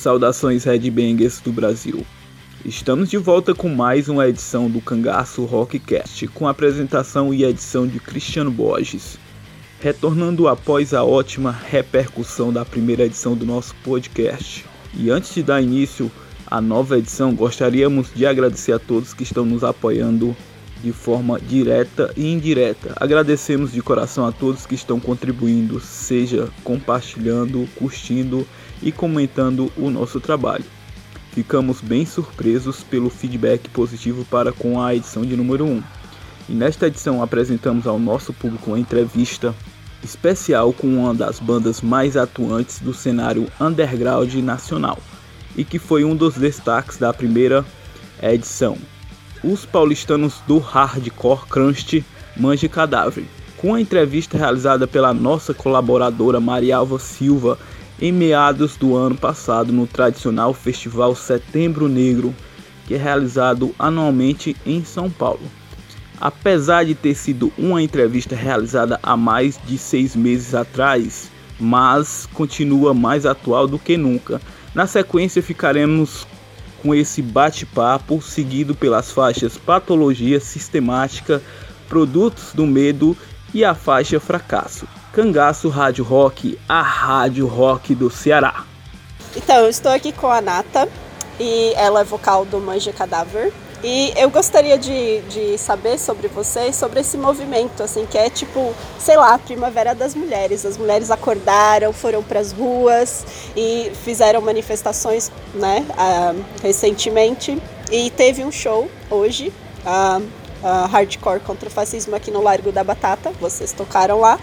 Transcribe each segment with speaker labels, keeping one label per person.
Speaker 1: Saudações Red Bangers do Brasil. Estamos de volta com mais uma edição do Cangaço Rockcast, com apresentação e edição de Cristiano Borges. Retornando após a ótima repercussão da primeira edição do nosso podcast. E antes de dar início à nova edição, gostaríamos de agradecer a todos que estão nos apoiando de forma direta e indireta. Agradecemos de coração a todos que estão contribuindo, seja compartilhando, curtindo e comentando o nosso trabalho. Ficamos bem surpresos pelo feedback positivo para com a edição de número 1. E nesta edição apresentamos ao nosso público uma entrevista especial com uma das bandas mais atuantes do cenário underground nacional e que foi um dos destaques da primeira edição. Os paulistanos do hardcore crunch Manje Cadáver, com a entrevista realizada pela nossa colaboradora Marialva Silva em meados do ano passado no tradicional festival Setembro Negro, que é realizado anualmente em São Paulo. Apesar de ter sido uma entrevista realizada há mais de seis meses atrás, mas continua mais atual do que nunca. Na sequência, ficaremos com esse bate-papo seguido pelas faixas Patologia Sistemática, Produtos do Medo e a faixa Fracasso. Cangaço Rádio Rock, a rádio rock do Ceará.
Speaker 2: Então, eu estou aqui com a Nata e ela é vocal do Manja Cadáver. E eu gostaria de, de saber sobre vocês, sobre esse movimento, assim, que é tipo, sei lá, a Primavera das Mulheres. As mulheres acordaram, foram para as ruas e fizeram manifestações, né, uh, recentemente. E teve um show hoje, uh, uh, Hardcore contra o Fascismo aqui no Largo da Batata. Vocês tocaram lá.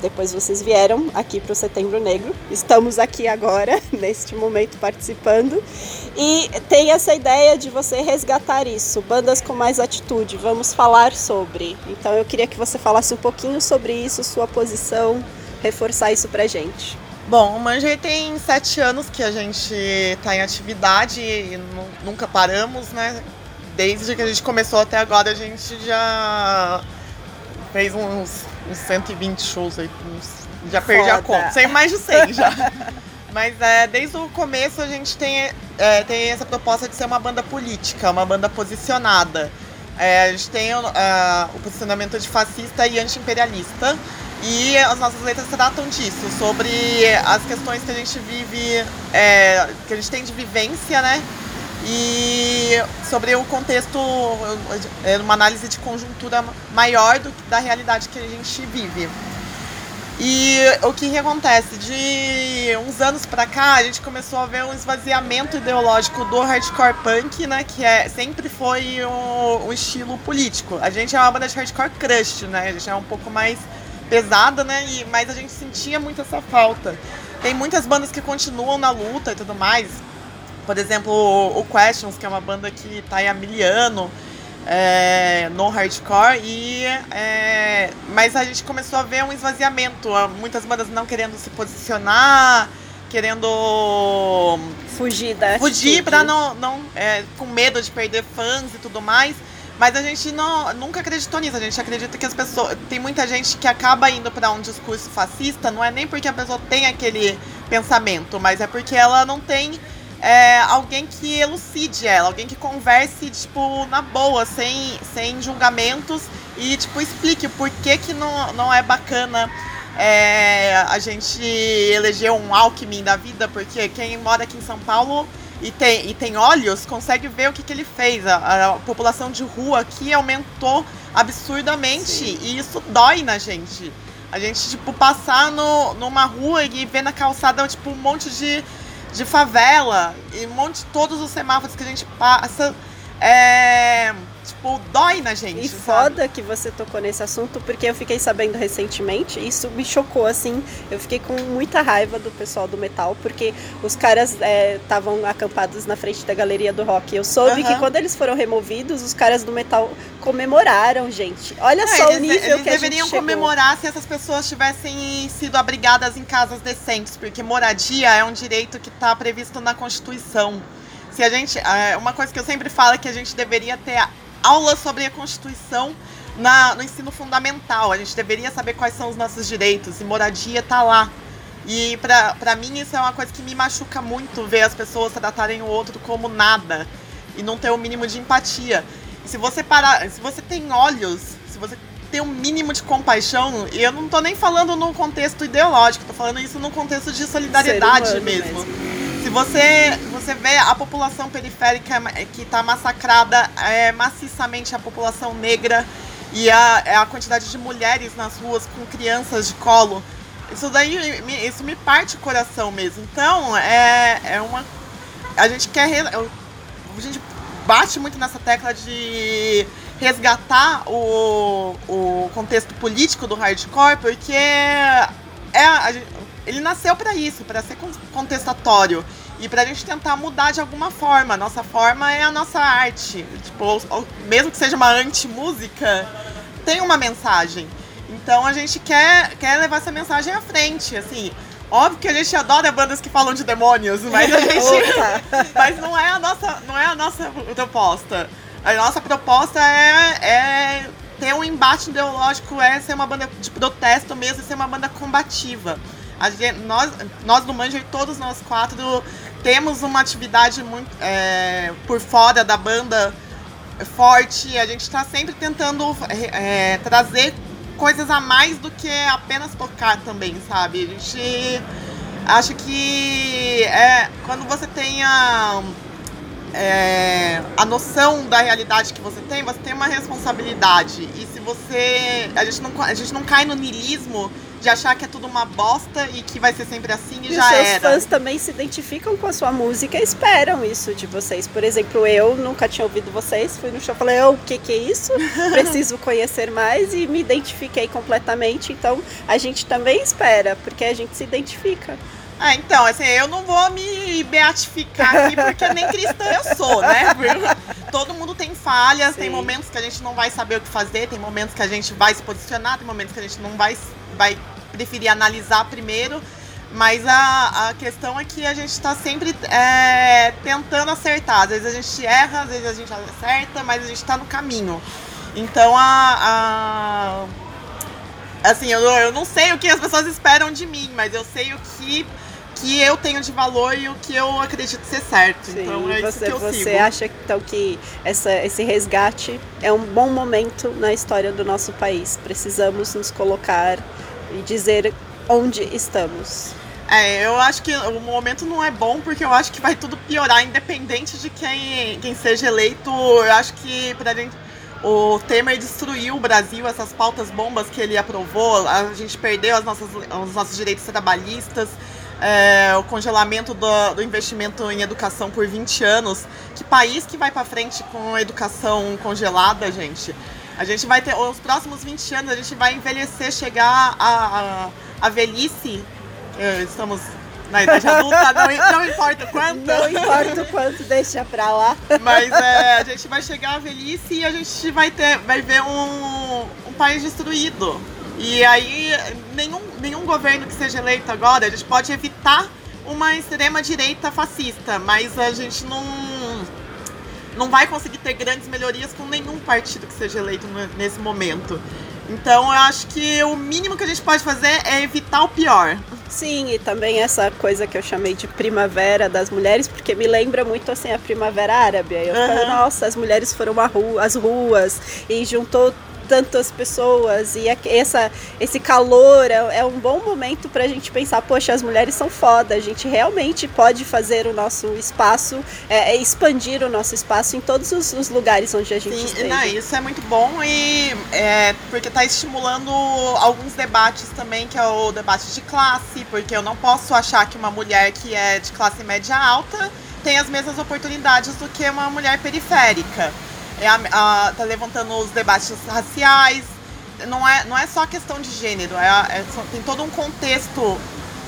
Speaker 2: Depois vocês vieram aqui para o Setembro Negro. Estamos aqui agora, neste momento, participando. E tem essa ideia de você resgatar isso, bandas com mais atitude. Vamos falar sobre. Então eu queria que você falasse um pouquinho sobre isso, sua posição, reforçar isso pra gente.
Speaker 3: Bom, o Manjei tem sete anos que a gente está em atividade e nunca paramos, né? Desde que a gente começou até agora, a gente já fez uns uns 120 shows aí. Uns, já perdi Foda. a conta. Sei mais de 100 já. Mas é, desde o começo a gente tem, é, tem essa proposta de ser uma banda política, uma banda posicionada. É, a gente tem uh, o posicionamento de fascista e anti-imperialista. E as nossas letras tratam disso, sobre as questões que a gente vive, é, que a gente tem de vivência, né? E sobre o contexto, é, uma análise de conjuntura maior do, da realidade que a gente vive. E o que, que acontece? De uns anos pra cá, a gente começou a ver um esvaziamento ideológico do hardcore punk, né? Que é, sempre foi o, o estilo político. A gente é uma banda de hardcore crush, né? A gente é um pouco mais pesada, né? E, mas a gente sentia muito essa falta. Tem muitas bandas que continuam na luta e tudo mais, por exemplo, o, Questions, que é uma banda que tá aí há mil anos é, no hardcore, e, é, mas a gente começou a ver um esvaziamento, muitas bandas não querendo se posicionar, querendo
Speaker 2: fugir da
Speaker 3: fugir para não, não é, com medo de perder fãs e tudo mais. Mas a gente não, nunca acreditou nisso. A gente acredita que as pessoas. Tem muita gente que acaba indo para um discurso fascista, não é nem porque a pessoa tem aquele pensamento, mas é porque ela não tem é, alguém que elucide ela, alguém que converse, tipo, na boa, sem, sem julgamentos e, tipo, explique por que, que não, não é bacana é, a gente eleger um Alckmin da vida, porque quem mora aqui em São Paulo e tem, e tem olhos consegue ver o que, que ele fez. A, a população de rua aqui aumentou absurdamente Sim. e isso dói na gente. A gente, tipo, passar no, numa rua e ver na calçada, tipo, um monte de de favela e um monte de todos os semáforos que a gente passa. É, tipo, dói na gente.
Speaker 2: E foda que você tocou nesse assunto, porque eu fiquei sabendo recentemente, isso me chocou, assim. Eu fiquei com muita raiva do pessoal do metal, porque os caras estavam é, acampados na frente da galeria do rock. Eu soube que quando eles foram removidos, os caras do metal comemoraram, gente. Olha Não, só eles, o nível
Speaker 3: eles
Speaker 2: que a gente
Speaker 3: deveriam comemorar se essas pessoas tivessem sido abrigadas em casas decentes, porque moradia é um direito que está previsto na Constituição. Se a gente, é, uma coisa que eu sempre falo é que a gente deveria ter aula sobre a Constituição na, no ensino fundamental. A gente deveria saber quais são os nossos direitos e moradia está lá. E pra mim isso é uma coisa que me machuca muito ver as pessoas tratarem o outro como nada e não ter o um mínimo de empatia. E se você parar, se você tem olhos, se você tem um mínimo de compaixão, e eu não tô nem falando no contexto ideológico, tô falando isso no contexto de solidariedade mesmo. mesmo. Se você, você vê a população periférica que está massacrada é, maciçamente a população negra e a, é a quantidade de mulheres nas ruas com crianças de colo, isso daí isso me parte o coração mesmo. Então, é, é uma. A gente quer. A gente bate muito nessa tecla de resgatar o, o contexto político do hardcore, porque é, ele nasceu para isso, para ser contestatório e para a gente tentar mudar de alguma forma. Nossa forma é a nossa arte. Tipo, mesmo que seja uma anti-música, tem uma mensagem. Então a gente quer, quer levar essa mensagem à frente, assim. Óbvio que a gente adora bandas que falam de demônios, mas a gente. mas não é a nossa, não é a nossa proposta. A nossa proposta é, é ter um embate ideológico, é ser uma banda de protesto mesmo, ser uma banda combativa. Gente, nós, nós do Manja e todos nós quatro temos uma atividade muito é, por fora da banda forte. A gente está sempre tentando é, trazer coisas a mais do que apenas tocar também, sabe? A gente acha que é, quando você tem a é, a noção da realidade que você tem, você tem uma responsabilidade. E se você. A gente não, a gente não cai no niilismo de achar que é tudo uma bosta e que vai ser sempre assim e, e já os seus
Speaker 2: era. fãs também se identificam com a sua música e esperam isso de vocês. Por exemplo, eu nunca tinha ouvido vocês, fui no show e falei, oh, o que que é isso? Preciso conhecer mais e me identifiquei completamente. Então, a gente também espera, porque a gente se identifica.
Speaker 3: Ah, então, assim, eu não vou me beatificar aqui porque nem cristã eu sou, né? Todo mundo tem falhas, Sim. tem momentos que a gente não vai saber o que fazer, tem momentos que a gente vai se posicionar, tem momentos que a gente não vai, vai preferir analisar primeiro. Mas a, a questão é que a gente está sempre é, tentando acertar. Às vezes a gente erra, às vezes a gente acerta, mas a gente está no caminho. Então a, a assim, eu, eu não sei o que as pessoas esperam de mim, mas eu sei o que que eu tenho de valor e o que eu acredito ser certo. Sim, então é você, isso que eu
Speaker 2: você
Speaker 3: sigo.
Speaker 2: acha então que essa, esse resgate é um bom momento na história do nosso país? Precisamos nos colocar e dizer onde estamos.
Speaker 3: É, eu acho que o momento não é bom porque eu acho que vai tudo piorar, independente de quem, quem seja eleito. Eu acho que pra gente, o Temer destruiu o Brasil, essas pautas bombas que ele aprovou, a gente perdeu as nossas, os nossos direitos trabalhistas é, o congelamento do, do, investimento em educação por 20 anos. Que país que vai para frente com educação congelada, gente? A gente vai ter, os próximos 20 anos, a gente vai envelhecer, chegar a, a, velhice. É, estamos na idade adulta, não, não importa quanto.
Speaker 2: Não importa o quanto, deixa pra lá.
Speaker 3: Mas é, a gente vai chegar à velhice e a gente vai, ter, vai ver um, um país destruído. E aí, nenhum, nenhum governo que seja eleito agora, a gente pode evitar uma extrema-direita fascista, mas a gente não, não vai conseguir ter grandes melhorias com nenhum partido que seja eleito nesse momento. Então eu acho que o mínimo que a gente pode fazer é evitar o pior.
Speaker 2: Sim, e também essa coisa que eu chamei de primavera das mulheres, porque me lembra muito assim a primavera árabe. Eu uhum. falo, nossa, as mulheres foram às ruas e juntou tantas pessoas e essa, esse calor é, é um bom momento para a gente pensar, poxa, as mulheres são foda, a gente realmente pode fazer o nosso espaço, é, é, expandir o nosso espaço em todos os, os lugares onde a gente Sim, esteja.
Speaker 3: Não, isso é muito bom e é, porque está estimulando alguns debates também, que é o debate de classe, porque eu não posso achar que uma mulher que é de classe média alta tem as mesmas oportunidades do que uma mulher periférica a, a, tá levantando os debates raciais. Não é, não é só questão de gênero, é, é tem todo um contexto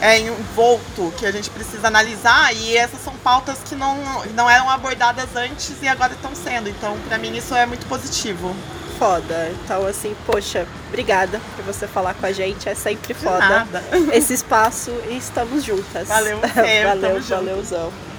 Speaker 3: é, envolto que a gente precisa analisar e essas são pautas que não, não eram abordadas antes e agora estão sendo. Então, para mim, isso é muito positivo.
Speaker 2: Foda. Então, assim, poxa, obrigada por você falar com a gente. É sempre foda esse espaço e estamos juntas.
Speaker 3: Valeu, você,
Speaker 2: valeu, valeuzão.
Speaker 1: de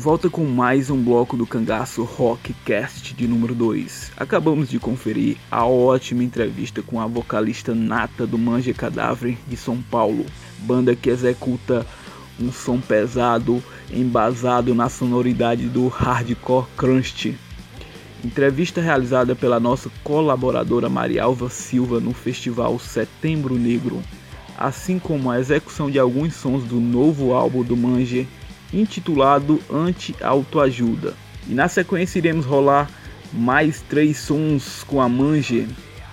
Speaker 1: volta com mais um bloco do Cangaço Rockcast de número 2. Acabamos de conferir a ótima entrevista com a vocalista nata do Manja Cadáver de São Paulo, banda que executa um som pesado, embasado na sonoridade do hardcore crunch. Entrevista realizada pela nossa colaboradora Marialva Silva no festival Setembro Negro, assim como a execução de alguns sons do novo álbum do Manje intitulado Anti-Autoajuda. E na sequência iremos rolar mais três sons com a Mange,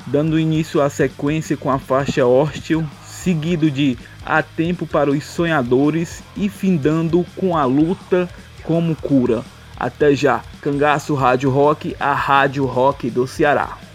Speaker 1: dando início à sequência com a faixa Hostil, seguido de Há Tempo para os Sonhadores e findando com a luta como cura. Até já, Cangaço Rádio Rock, a Rádio Rock do Ceará.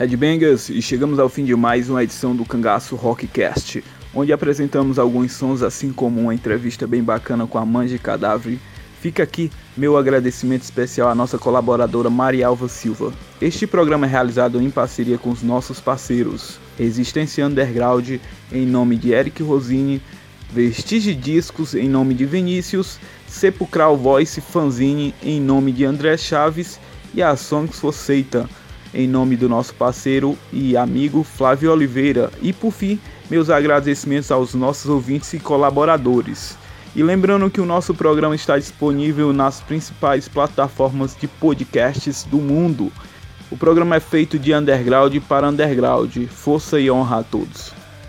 Speaker 1: Headbangers, e chegamos ao fim de mais uma edição do Cangaço Rockcast, onde apresentamos alguns sons assim como uma entrevista bem bacana com a Manja Cadáver. Fica aqui meu agradecimento especial à nossa colaboradora Marialva Silva. Este programa é realizado em parceria com os nossos parceiros Resistência Underground, em nome de Eric Rosini, Vestige Discos, em nome de Vinícius, Sepulcral Voice Fanzine, em nome de André Chaves, e a Songs for Satan, em nome do nosso parceiro e amigo Flávio Oliveira. E por fim, meus agradecimentos aos nossos ouvintes e colaboradores. E lembrando que o nosso programa está disponível nas principais plataformas de podcasts do mundo. O programa é feito de underground para underground. Força e honra a todos.